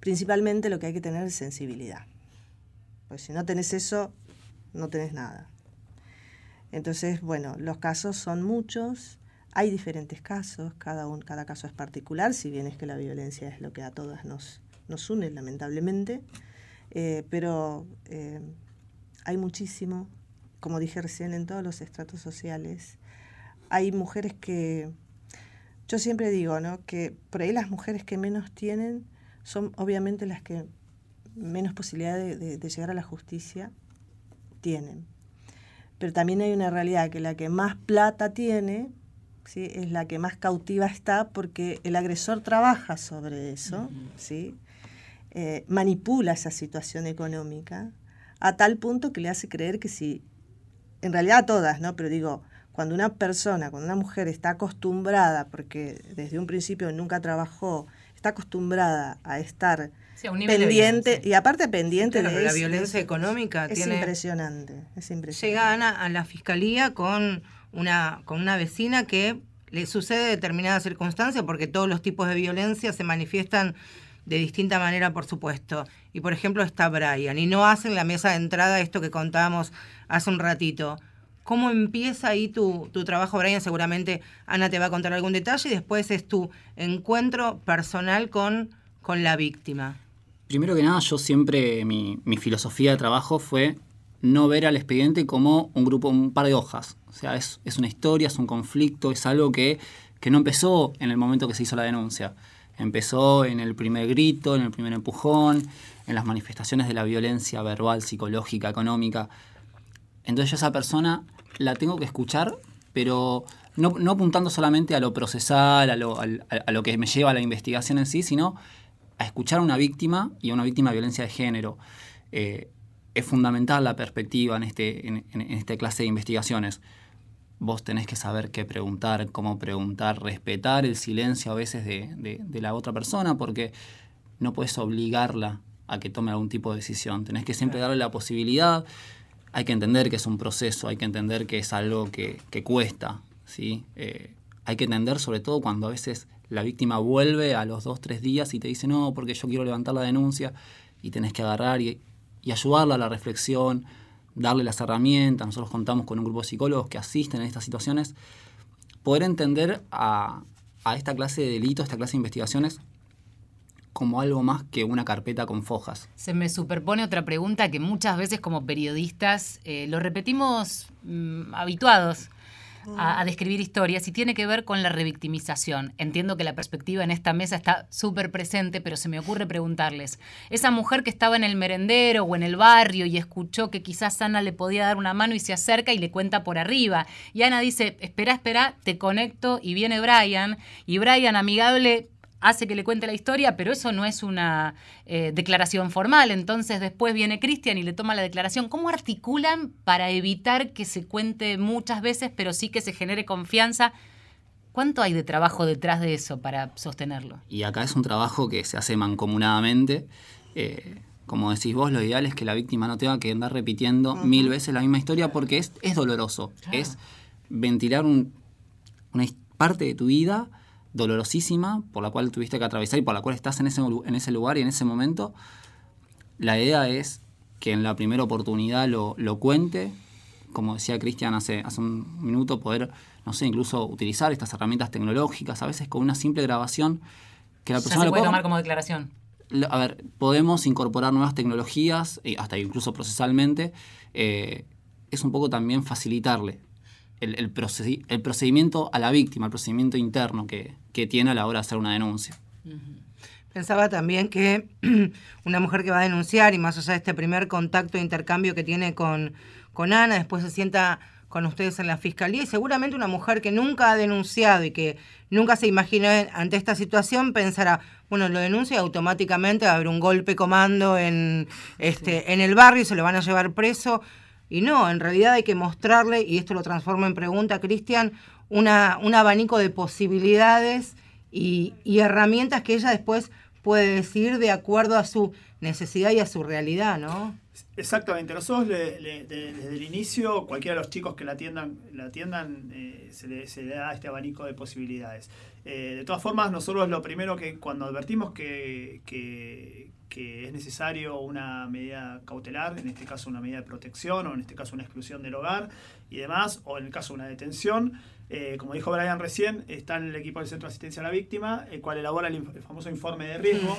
Principalmente lo que hay que tener es sensibilidad. Pues si no tenés eso, no tenés nada. Entonces, bueno, los casos son muchos, hay diferentes casos, cada, un, cada caso es particular, si bien es que la violencia es lo que a todas nos, nos une, lamentablemente, eh, pero eh, hay muchísimo, como dije recién, en todos los estratos sociales. Hay mujeres que, yo siempre digo, ¿no? que por ahí las mujeres que menos tienen son obviamente las que menos posibilidad de, llegar a la justicia tienen. Pero también hay una realidad que la que más plata tiene ¿sí? es la que más cautiva está porque el agresor trabaja sobre eso, ¿sí? Eh, manipula esa situación económica a tal punto que le hace creer que si, en realidad a todas, ¿no? Pero digo, cuando una persona, cuando una mujer está acostumbrada, porque desde un principio nunca trabajó, está acostumbrada a estar pendiente y aparte pendiente de la violencia económica es impresionante, es impresionante. Llegan a, la fiscalía con una con una vecina que le sucede determinada circunstancia porque todos los tipos de violencia se manifiestan de distinta manera, por supuesto. Y por ejemplo está Brian y no hacen la mesa de entrada esto que contábamos hace un ratito. ¿Cómo empieza ahí tu, tu, trabajo, Brian? Seguramente Ana te va a contar algún detalle y después es tu encuentro personal con, con la víctima. Primero que nada, yo siempre, mi, mi, filosofía de trabajo fue no ver al expediente como un grupo, un par de hojas. O sea, es, es una historia, es un conflicto, es algo que, que no empezó en el momento que se hizo la denuncia. Empezó en el primer grito, en el primer empujón, en las manifestaciones de la violencia verbal, psicológica, económica. Entonces yo esa persona la tengo que escuchar, pero no, apuntando solamente a lo procesal, a lo, a, lo, que me lleva a la investigación en sí, sino a escuchar a una víctima y a una víctima de violencia de género. Eh, es fundamental la perspectiva en, este, en, esta clase de investigaciones. Vos tenés que saber qué preguntar, cómo preguntar, respetar el silencio a veces de, de la otra persona, porque no puedes obligarla a que tome algún tipo de decisión. Tenés que siempre darle la posibilidad hay que entender que es un proceso, hay que entender que es algo que, cuesta, ¿sí? Eh, hay que entender sobre todo cuando a veces la víctima vuelve a los dos, tres días y te dice, no, porque yo quiero levantar la denuncia, y tenés que agarrar y, ayudarla a la reflexión, darle las herramientas, nosotros contamos con un grupo de psicólogos que asisten en estas situaciones, poder entender a, a esta clase de delitos, esta clase de investigaciones, como algo más que una carpeta con fojas. Se me superpone otra pregunta que muchas veces como periodistas eh, lo repetimos mm, habituados a, describir historias y tiene que ver con la revictimización. Entiendo que la perspectiva en esta mesa está súper presente, pero se me ocurre preguntarles, esa mujer que estaba en el merendero o en el barrio y escuchó que quizás Ana le podía dar una mano y se acerca y le cuenta por arriba. Y Ana dice, espera, espera, te conecto y viene Brian. Y Brian, amigable, hace que le cuente la historia, pero eso no es una eh, declaración formal. Entonces después viene Cristian y le toma la declaración. ¿Cómo articulan para evitar que se cuente muchas veces, pero sí que se genere confianza? ¿Cuánto hay de trabajo detrás de eso para sostenerlo? Y acá es un trabajo que se hace mancomunadamente. Eh, como decís vos, lo ideal es que la víctima no tenga que andar repitiendo mil veces la misma historia porque es, es doloroso. Es ventilar una parte de tu vida dolorosísima por la cual tuviste que atravesar y por la cual estás en ese, en ese lugar y en ese momento, la idea es que en la primera oportunidad lo, lo cuente, como decía Cristian hace, hace un minuto, poder, no sé, incluso utilizar estas herramientas tecnológicas, a veces con una simple grabación, que la persona se puede lo tomar como declaración. A ver, podemos incorporar nuevas tecnologías, hasta incluso procesalmente, eh, es un poco también facilitarle el, el, procedimiento a la víctima, el procedimiento interno que, tiene a la hora de hacer una denuncia. Pensaba también que una mujer que va a denunciar y más allá de este primer contacto e intercambio que tiene con, con Ana, después se sienta con ustedes en la fiscalía y seguramente una mujer que nunca ha denunciado y que nunca se imaginó ante esta situación pensará, bueno, lo denuncia y automáticamente va a haber un golpe comando en, este, en el barrio y se lo van a llevar preso. Y no, en realidad hay que mostrarle, y esto lo transformo en pregunta, Cristian, una, un abanico de posibilidades y, herramientas que ella después puede decidir de acuerdo a su necesidad y a su realidad, ¿no? Exactamente, nosotros le- le- de- desde el inicio, cualquiera de los chicos que la atiendan, la atiendan eh, se, le, se le da este abanico de posibilidades. Eh, de todas formas, nosotros lo primero que cuando advertimos que, que- es necesario una medida cautelar, en este caso una medida de protección o en este caso una exclusión del hogar y demás, o en el caso una detención, eh, como dijo Brian recién, está en el equipo del Centro de Asistencia a la Víctima, el cual elabora el, el famoso informe de riesgo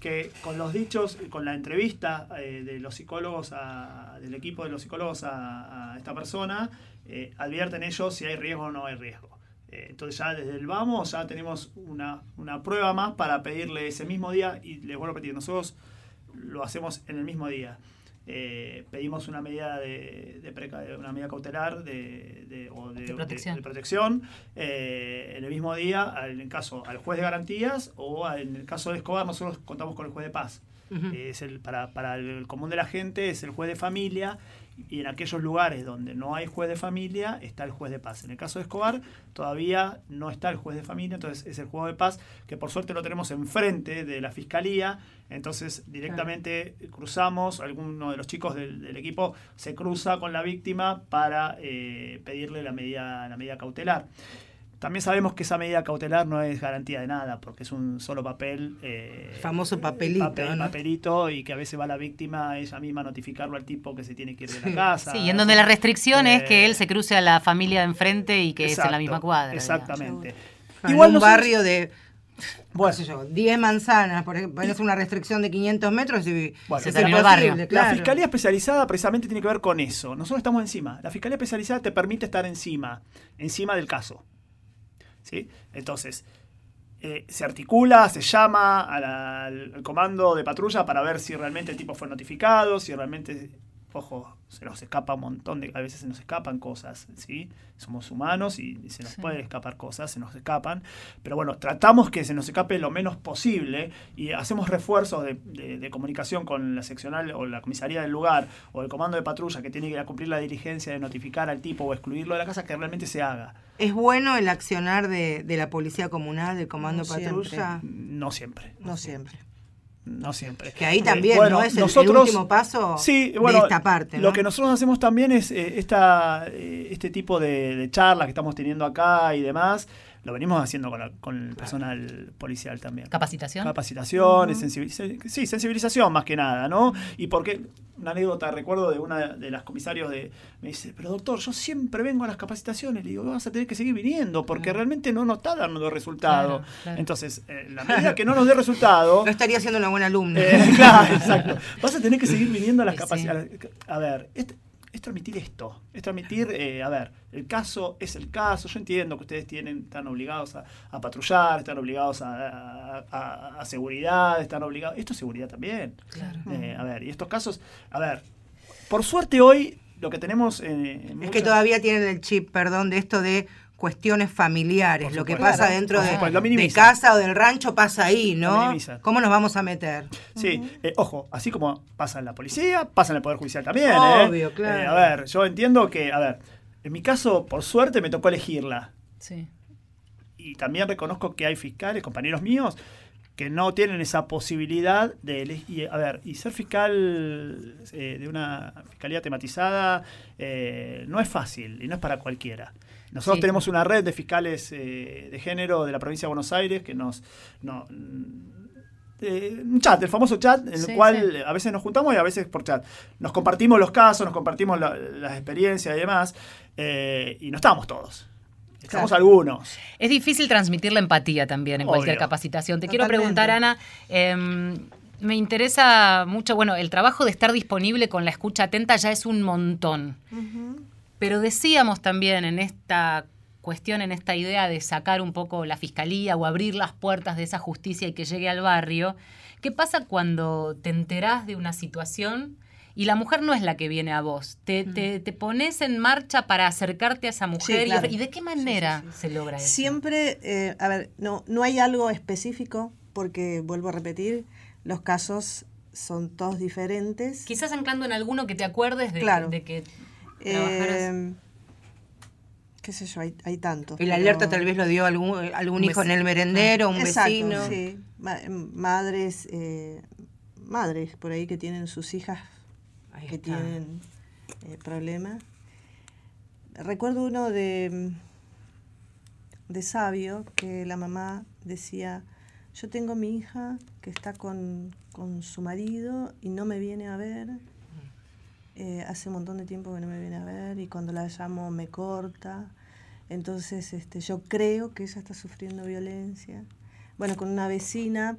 que con los dichos, con la entrevista eh, de los psicólogos, a- del equipo de los psicólogos a, esta persona, eh, advierten ellos si hay riesgo o no hay riesgo. Eh, entonces ya desde el vamos ya tenemos una, una prueba más para pedirle ese mismo día y les vuelvo a repetir, nosotros lo hacemos en el mismo día. Eh, pedimos una medida de, de preca- una medida cautelar de, de- o de, protección. de protección, eh, en el mismo día, al- en el caso al juez de garantías o en el caso de Escobar nosotros contamos con el juez de paz. Eh, es el, para, para el común de la gente es el juez de familia y en aquellos lugares donde no hay juez de familia está el juez de paz. En el caso de Escobar todavía no está el juez de familia, entonces es el juez de paz que por suerte lo tenemos enfrente de la fiscalía, entonces directamente cruzamos, alguno de los chicos del, del equipo se cruza con la víctima para eh, pedirle la medida, la medida cautelar. También sabemos que esa medida cautelar no es garantía de nada, porque es un solo papel. eh, El famoso papelito, papel- ¿no? papelito, y que a veces va la víctima ella misma a notificarlo al tipo que se tiene que ir de la casa. Sí, y en donde la restricción es que Eh, él se cruce a la familia de enfrente y que es en la misma cuadra. digamos. Exactamente. En Igual un nosotros- barrio de, Bueno, qué sé yo, 10 manzanas, por ejemplo, pones una restricción de 500 metros y Bueno, Se es terminó el barrio. La fiscalía especializada precisamente tiene que ver con eso. Nosotros estamos encima. La fiscalía especializada te permite estar encima, encima del caso. ¿Sí? Entonces, eh, se articula, se llama al, al comando de patrulla para ver si realmente el tipo fue notificado, si realmente, ojo, se nos escapa un montón de, a veces se nos escapan cosas, ¿sí? Somos humanos y, y se nos Sí. pueden escapar cosas, se nos escapan, pero bueno, tratamos que se nos escape lo menos posible y hacemos refuerzos de, de- de comunicación con la seccional o la comisaría del lugar o el comando de patrulla que tiene que ir a cumplir la diligencia de notificar al tipo o excluirlo de la casa que realmente se haga. ¿Es bueno el accionar de, de la policía comunal, del comando No de patrulla? No siempre. No siempre. No siempre. Que ahí Eh, también, bueno, ¿no? Es el, último paso Sí, bueno, de esta parte, ¿no? lo que nosotros hacemos también es eh, esta, eh, este tipo de, de charlas que estamos teniendo acá y demás, lo venimos haciendo con, la- con el personal policial también. ¿Capacitación? Capacitación, sensibilización, sí, sensibilización más que nada, ¿no? Y porque, una anécdota, recuerdo de una de las comisarios de, me dice, pero doctor, yo siempre vengo a las capacitaciones, le digo, vas a tener que seguir viniendo, porque realmente no nos está dando resultado. Claro, claro. Entonces, eh, la medida que no nos dé resultado, No estaría siendo una buena alumna. eh, claro, exacto. Vas a tener que seguir viniendo a las Sí, capacidades. A ver, es, es transmitir esto. Es transmitir, eh, a ver, el caso es el caso. Yo entiendo que ustedes tienen, están obligados a, a patrullar, están obligados a, a- a- a seguridad, están obligados. Esto es seguridad también. Claro. Eh, a ver, y estos casos, a ver, por suerte hoy lo que tenemos eh, en Es que todavía tienen el chip, perdón, de esto de cuestiones familiares. Lo que pasa dentro de, supuesto, casa o del rancho pasa ahí, ¿no? ¿Cómo nos vamos a meter? Sí, eh, ojo, así como pasa en la policía, pasa en el Poder Judicial también. Obvio, ¿eh? claro. Eh, a ver, yo entiendo que, a ver, en mi caso, por suerte, me tocó elegirla. Sí. Y también reconozco que hay fiscales, compañeros míos, que no tienen esa posibilidad de elegir. A ver, y ser fiscal eh, de una fiscalía tematizada eh, no es fácil y no es para cualquiera. Nosotros Sí. tenemos una red de fiscales eh, de género de la provincia de Buenos Aires que nos... no- eh, un chat, el famoso chat, en Sí, el cual sí. a veces nos juntamos y a veces por chat. Nos compartimos los casos, nos compartimos la- las experiencias y demás, y no estamos todos. Estamos algunos. Es difícil transmitir la empatía también en cualquier capacitación. Te quiero preguntar, Ana, em, me interesa mucho, bueno, el trabajo de estar disponible con la escucha atenta ya es un montón. Pero decíamos también en esta cuestión, en esta idea de sacar un poco la fiscalía o abrir las puertas de esa justicia y que llegue al barrio, ¿qué pasa cuando te enterás de una situación y la mujer no es la que viene a vos? Te, te- te pones en marcha para acercarte a esa mujer y- claro. y, de qué manera se logra eso? Siempre, eh, a ver, no, no hay algo específico, porque vuelvo a repetir, los casos son todos diferentes. Quizás anclando en alguno que te acuerdes de, Claro. de que. Eh, qué sé yo, hay, hay tantos. El pero- alerta tal vez lo dio algún, algún hijo en el merendero, un Exacto, vecino. sí. Ma- madres, eh, madres por ahí que tienen sus hijas Ahí que está. tienen eh, problemas. Recuerdo uno de, de Sabio que la mamá decía, yo tengo mi hija que está con, con su marido y no me viene a ver. Eh, hace un montón de tiempo que no me viene a ver y cuando la llamo me corta. Entonces este, yo creo que ella está sufriendo violencia. Bueno, con una vecina,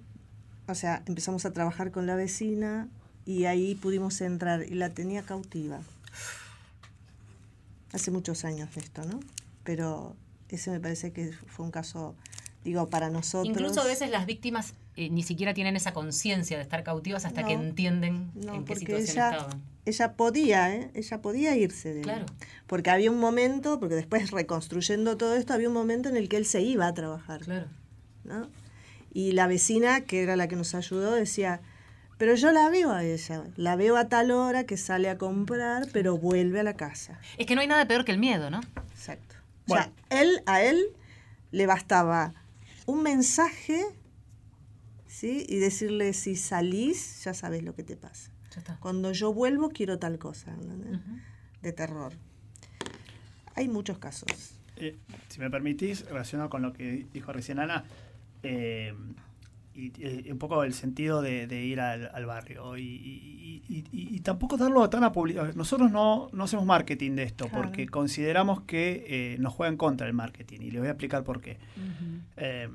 o sea, empezamos a trabajar con la vecina y ahí pudimos entrar y la tenía cautiva. Hace muchos años de esto, ¿no? Pero ese me parece que fue un caso, digo, para nosotros. Incluso a veces las víctimas eh, ni siquiera tienen esa conciencia de estar cautivas hasta No. que entienden No, en qué situación ella, estaban. ella podía, ¿eh? Ella podía irse de él. Claro. Porque había un momento, porque después reconstruyendo todo esto, había un momento en el que él se iba a trabajar. Claro. ¿no? Y la vecina, que era la que nos ayudó, decía, pero yo la veo a ella, la veo a tal hora que sale a comprar, pero vuelve a la casa. Es que no hay nada peor que el miedo, ¿no? Exacto. Bueno. O sea, él, a él le bastaba un mensaje, ¿sí? Y decirle, si salís, ya sabes lo que te pasa. Ya está. Cuando yo vuelvo, quiero tal cosa. De terror. Hay muchos casos. Eh, si me permitís, relacionado con lo que dijo recién Ana, eh, y, y un poco el sentido de, de ir al, al barrio. Y, tampoco darlo tan a publicidad. Nosotros no, no hacemos marketing de esto, Claro. porque consideramos que eh, nos juega en contra el marketing. Y les voy a explicar por qué. Eh,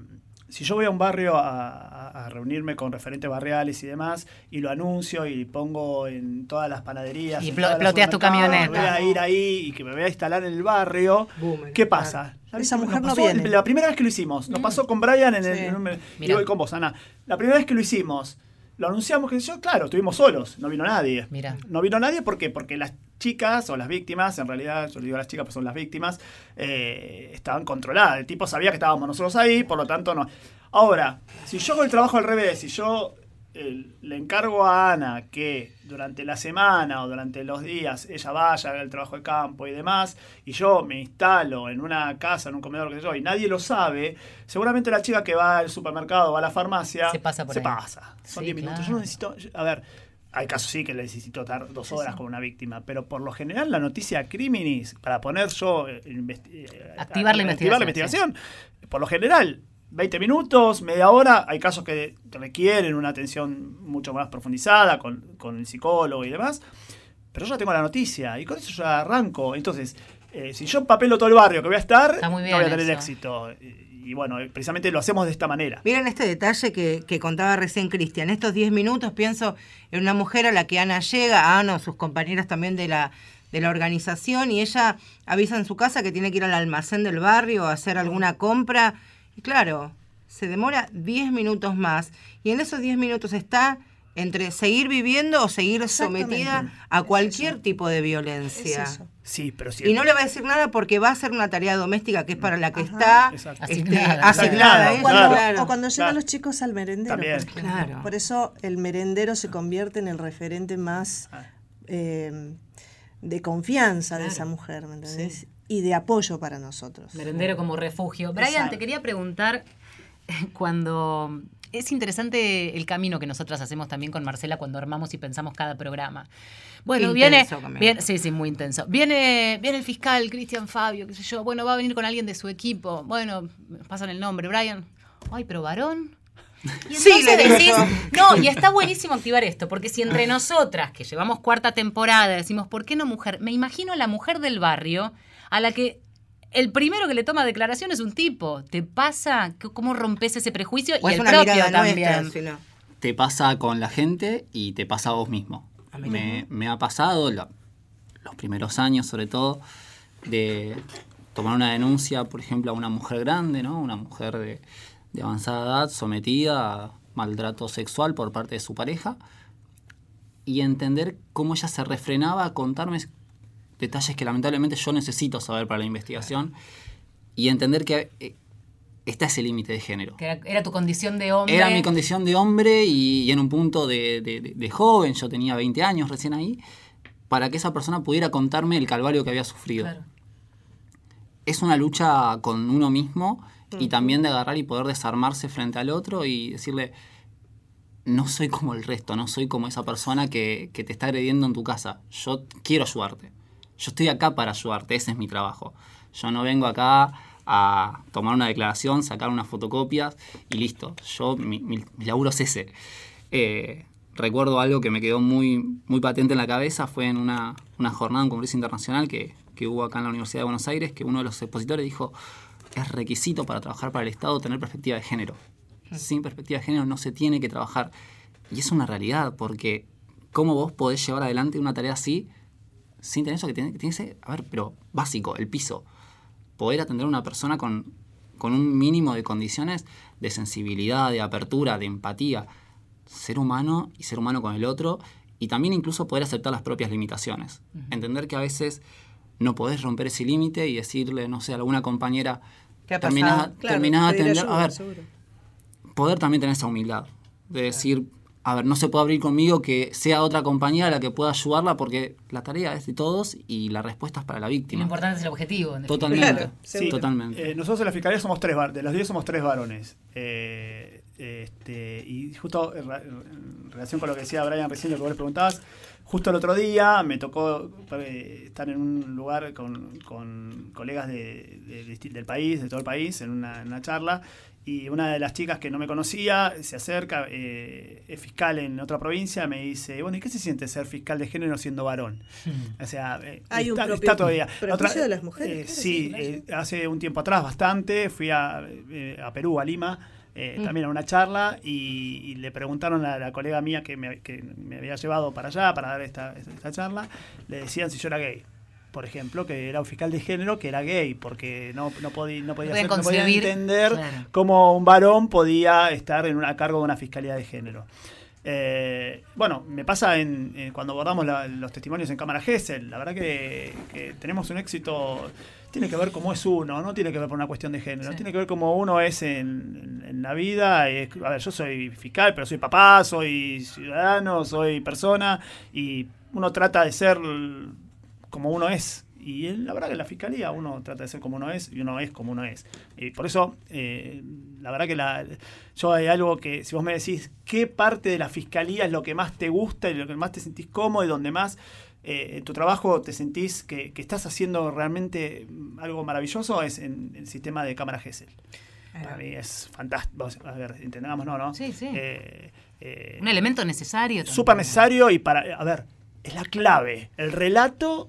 si yo voy a un barrio a, a- a reunirme con referentes barriales y demás, y lo anuncio y pongo en todas las panaderías. Y ploteas tu camioneta. Voy a ir ahí y que me voy a instalar en el barrio. ¿Qué pasa? La Esa mujer no viene. La primera vez que lo hicimos, nos pasó con Brian en el. Sí. en y Mirá. voy con vos, Ana. La primera vez que lo hicimos, lo anunciamos que yo, claro, estuvimos solos, no vino nadie. Mira. No vino nadie ¿por qué? porque las chicas o las víctimas, en realidad yo le digo a las chicas, pues son las víctimas, eh, estaban controladas. El tipo sabía que estábamos nosotros ahí, por lo tanto no. Ahora, si yo hago el trabajo al revés, si yo eh, le encargo a Ana que durante la semana o durante los días ella vaya, haga el trabajo de campo y demás, y yo me instalo en una casa, en un comedor, que yo, y nadie lo sabe, seguramente la chica que va al supermercado, va a la farmacia, Se pasa por se ahí. pasa. Son Sí, 10 minutos. Yo no necesito, a ver, hay casos sí que le necesito estar dos horas con una víctima, pero por lo general la noticia criminis, para poner yo... eh, investi- eh, Activar la a- investigación, investigación, por lo general, 20 minutos, media hora, hay casos que requieren una atención mucho más profundizada con, con el psicólogo y demás, pero yo ya tengo la noticia y con eso ya arranco. Entonces, eh, si yo empapelo todo el barrio que voy a estar, no voy a tener eso. éxito. Y, bueno, eh, precisamente lo hacemos de esta manera. Miren este detalle que, que contaba recién Cristian. Estos 10 minutos pienso en una mujer a la que Ana llega, Ana o sus compañeras también de la, de la organización, y ella avisa en su casa que tiene que ir al almacén del barrio a hacer alguna compra. Y claro, se demora 10 minutos más. Y en esos 10 minutos está entre seguir viviendo o seguir sometida a Es cualquier tipo de Es violencia. eso. Sí, pero si Y no le va a decir nada porque va a hacer una tarea doméstica que es para la que Ajá. está este, Asignada. asignada. Cuando- Claro. O cuando llegan Claro. los chicos al merendero. También. por. Claro. Por eso el merendero se convierte en el referente más Ah. eh, de confianza de esa mujer, ¿me entendés? Y de apoyo para nosotros. Merendero como refugio. Brian, Exacto. te quería preguntar cuando es interesante el camino que nosotras hacemos también con Marcela cuando armamos y pensamos cada programa. Bueno, viene, Intenso también. viene, sí, sí, muy intenso. Viene, viene el fiscal Cristian Fabio, qué sé yo. Bueno, va a venir con alguien de su equipo. Bueno, pasan el nombre, Brian. Ay, pero varón. Y Sí, le decís, no, y está buenísimo activar esto, porque si entre nosotras, que llevamos cuarta temporada, decimos, ¿por qué no mujer? Me imagino a la mujer del barrio a la que el primero que le toma declaración es un tipo. ¿Te pasa? ¿Cómo rompes ese prejuicio? O y es el una propio también. nuestra, si no. te pasa con la gente y te pasa a vos mismo. Me, me ha pasado la- los primeros años, sobre todo, de tomar una denuncia, por ejemplo, a una mujer grande, ¿no? Una mujer de, de avanzada edad sometida a maltrato sexual por parte de su pareja y entender cómo ella se refrenaba a contarme detalles que lamentablemente yo necesito saber para la investigación y entender que eh, está ese límite de género. Que era, era tu condición de hombre. Era mi condición de hombre y, y en un punto de, de- de- de joven, yo tenía 20 años recién ahí, para que esa persona pudiera contarme el calvario que había sufrido. Claro. Es una lucha con uno mismo y también de agarrar y poder desarmarse frente al otro y decirle, no soy como el resto, no soy como esa persona que, que te está agrediendo en tu casa. Yo quiero ayudarte. Yo estoy acá para ayudarte, ese es mi trabajo. Yo no vengo acá a tomar una declaración, sacar unas fotocopias y listo. Yo, mi, mi- mi laburo es ese. Eh, recuerdo algo que me quedó muy, muy patente en la cabeza, fue en una, una jornada, un congreso internacional que, que hubo acá en la Universidad de Buenos Aires, que uno de los expositores dijo, es requisito para trabajar para el Estado tener perspectiva de género. Sin perspectiva de género no se tiene que trabajar. Y es una realidad, porque ¿cómo vos podés llevar adelante una tarea así sin tener eso que tiene que tiene que ser, a ver, pero básico, el piso? Poder atender a una persona con, con un mínimo de condiciones de sensibilidad, de apertura, de empatía. Ser humano y ser humano con el otro. Y también incluso poder aceptar las propias limitaciones. Entender que a veces no podés romper ese límite y decirle, no sé, a alguna compañera, ¿Qué ha terminás, pasado? Claro, atender. ayuda, a ver, seguro. poder también tener esa humildad. De decir, a ver, no se puede abrir conmigo que sea otra compañía la que pueda ayudarla porque la tarea es de todos y la respuesta es para la Lo víctima. importante es el objetivo. Totalmente. Claro, Sí, Totalmente. eh, nosotros en la fiscalía somos tres, de los 10 somos tres varones. Eh, este, y justo en, relación con lo que decía Brian recién, lo que vos le preguntabas, justo el otro día me tocó eh, estar en un lugar con, con colegas de- de del país, de todo el país, en una, en una charla. Y una de las chicas que no me conocía se acerca, eh, es fiscal en otra provincia, me dice, bueno, ¿y qué se siente ser fiscal de género siendo varón? O sea, eh, Hay un está, propio está todavía. prejuicio de las mujeres, eh, sí, sí, eh, hace un tiempo atrás bastante, fui a, eh, a Perú, a Lima, eh, también a una charla y, y le preguntaron a la colega mía que me, que me había llevado para allá para dar esta, esta- esta charla, le decían si yo era gay. Por ejemplo, que era un fiscal de género que era gay, porque no, no, podía, no, podía, no entender claro. cómo un varón podía estar en una, a cargo de una fiscalía de género. Eh, bueno, me pasa en, en cuando abordamos la- los testimonios en Cámara Gesell. La verdad que, que tenemos un éxito. Tiene que ver cómo es uno, no tiene que ver por una cuestión de género. Sí. Tiene que ver cómo uno es en, en- en la vida. Es- a ver, yo soy fiscal, pero soy papá, soy ciudadano, soy persona. Y uno trata de ser como uno es. Y la verdad que en la fiscalía uno trata de ser como uno es y uno es como uno es. Y por eso, eh, la verdad que la, yo hay algo que, si vos me decís qué parte de la fiscalía es lo que más te gusta y lo que más te sentís cómodo y donde más eh, en tu trabajo te sentís que, que estás haciendo realmente mm, algo maravilloso, es en el sistema de cámara GESEL. Para mí es fantástico. A ver, entendamos, no, ¿no? Sí, sí. Eh, eh, Un elemento necesario. súper necesario y para, a ver, es la clave. El relato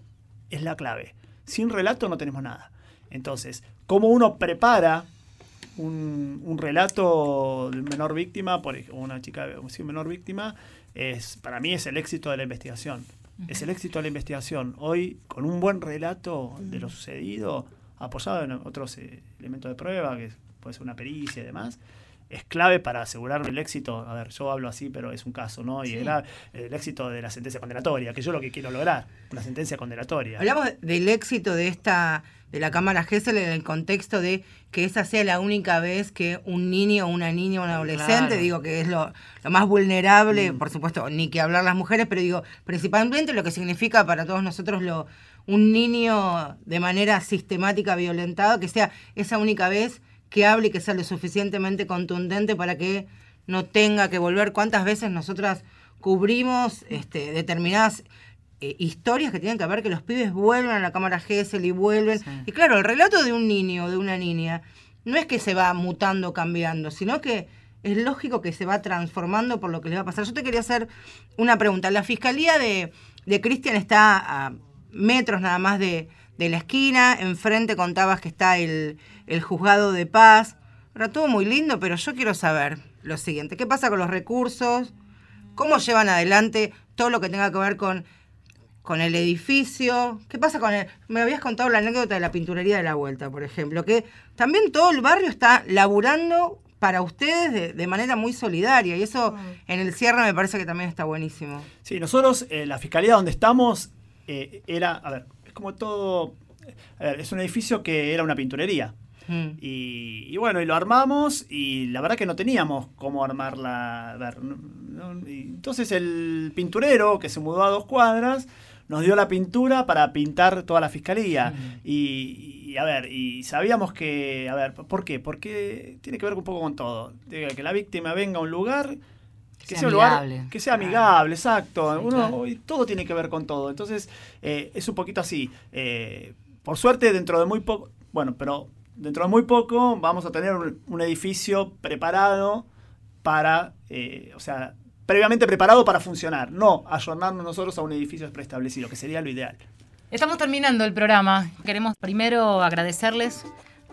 es la clave. Sin relato no tenemos nada. Entonces, ¿cómo uno prepara un, un relato de menor víctima, por una chica sí, menor víctima, es, para mí es el éxito de la investigación. Es el éxito de la investigación. Hoy, con un buen relato de lo sucedido, apoyado en otros eh, elementos de prueba, que puede ser una pericia y demás, es clave para asegurar el éxito. A ver, yo hablo así, pero es un caso, ¿no? Y Sí. era el éxito de la sentencia condenatoria, que yo lo que quiero lograr, una sentencia condenatoria. Hablamos del éxito de esta de la Cámara Gesell en el contexto de que esa sea la única vez que un niño, una niña, un adolescente, Claro. digo que es lo, lo más vulnerable, por supuesto, ni que hablar las mujeres, pero digo, principalmente lo que significa para todos nosotros lo un niño de manera sistemática violentado, que sea esa única vez que hable y que sea lo suficientemente contundente para que no tenga que volver. ¿Cuántas veces nosotras cubrimos este, determinadas eh, historias que tienen que ver que los pibes vuelven a la cámara Gesell y vuelven? Sí. Y claro, el relato de un niño o de una niña no es que se va mutando, cambiando, sino que es lógico que se va transformando por lo que le va a pasar. Yo te quería hacer una pregunta. La fiscalía de, de Cristian está a metros nada más de, de la esquina, enfrente contabas que está el, el juzgado de paz. Ahora todo muy lindo, pero yo quiero saber lo siguiente. ¿Qué pasa con los recursos? ¿Cómo llevan adelante todo lo que tenga que ver con, con el edificio? ¿Qué pasa con el...? Me habías contado la anécdota de la pinturería de la vuelta, por ejemplo, que también todo el barrio está laburando para ustedes de, de manera muy solidaria y eso en el cierre me parece que también está buenísimo. Sí, nosotros, eh, la fiscalía donde estamos, eh, era, a ver, es como todo, a ver, es un edificio que era una pinturería. Mm. Y, y bueno, y lo armamos y la verdad que no teníamos cómo armarla. A ver, no- no- y entonces el pinturero, que se mudó a dos cuadras, nos dio la pintura para pintar toda la fiscalía. Y, y, a ver, y sabíamos que, a ver, ¿por qué? Porque tiene que ver un poco con todo. Que la víctima venga a un lugar que sea sea un lugar amigable. que sea amigable, exacto. Sí, Uno, claro. todo tiene que ver con todo. Entonces, eh, es un poquito así. Eh, por suerte, dentro de muy poco, bueno, pero dentro de muy poco vamos a tener un, un edificio preparado para, eh, o sea, previamente preparado para funcionar, no ayornarnos nosotros a un edificio preestablecido, que sería lo ideal. Estamos terminando el programa. Queremos primero agradecerles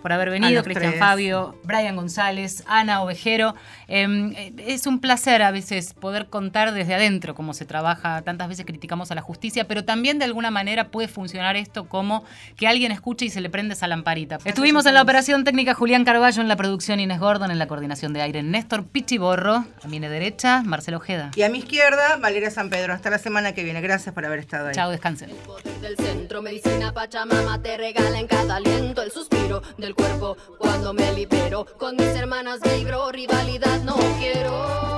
por haber venido, Cristian. Fabio, Brian González, Ana Ovejero. Eh, es un placer a veces poder contar desde adentro cómo se trabaja. Tantas veces criticamos a la justicia, pero también de alguna manera puede funcionar esto como que alguien escuche y se le prende esa lamparita. Estuvimos en la operación técnica Julián Carballo, en la producción Inés Gordon, en la coordinación de aire Néstor Pichiborro, a mi derecha Marcelo Ojeda. Y a mi izquierda, Valeria San Pedro. Hasta la semana que viene. Gracias por haber estado ahí. Chao, descansen. poder del centro, medicina Pachamama te regala en cada aliento el suspiro del cuerpo cuando me libero. Con mis hermanas migro, rivalidad no quiero.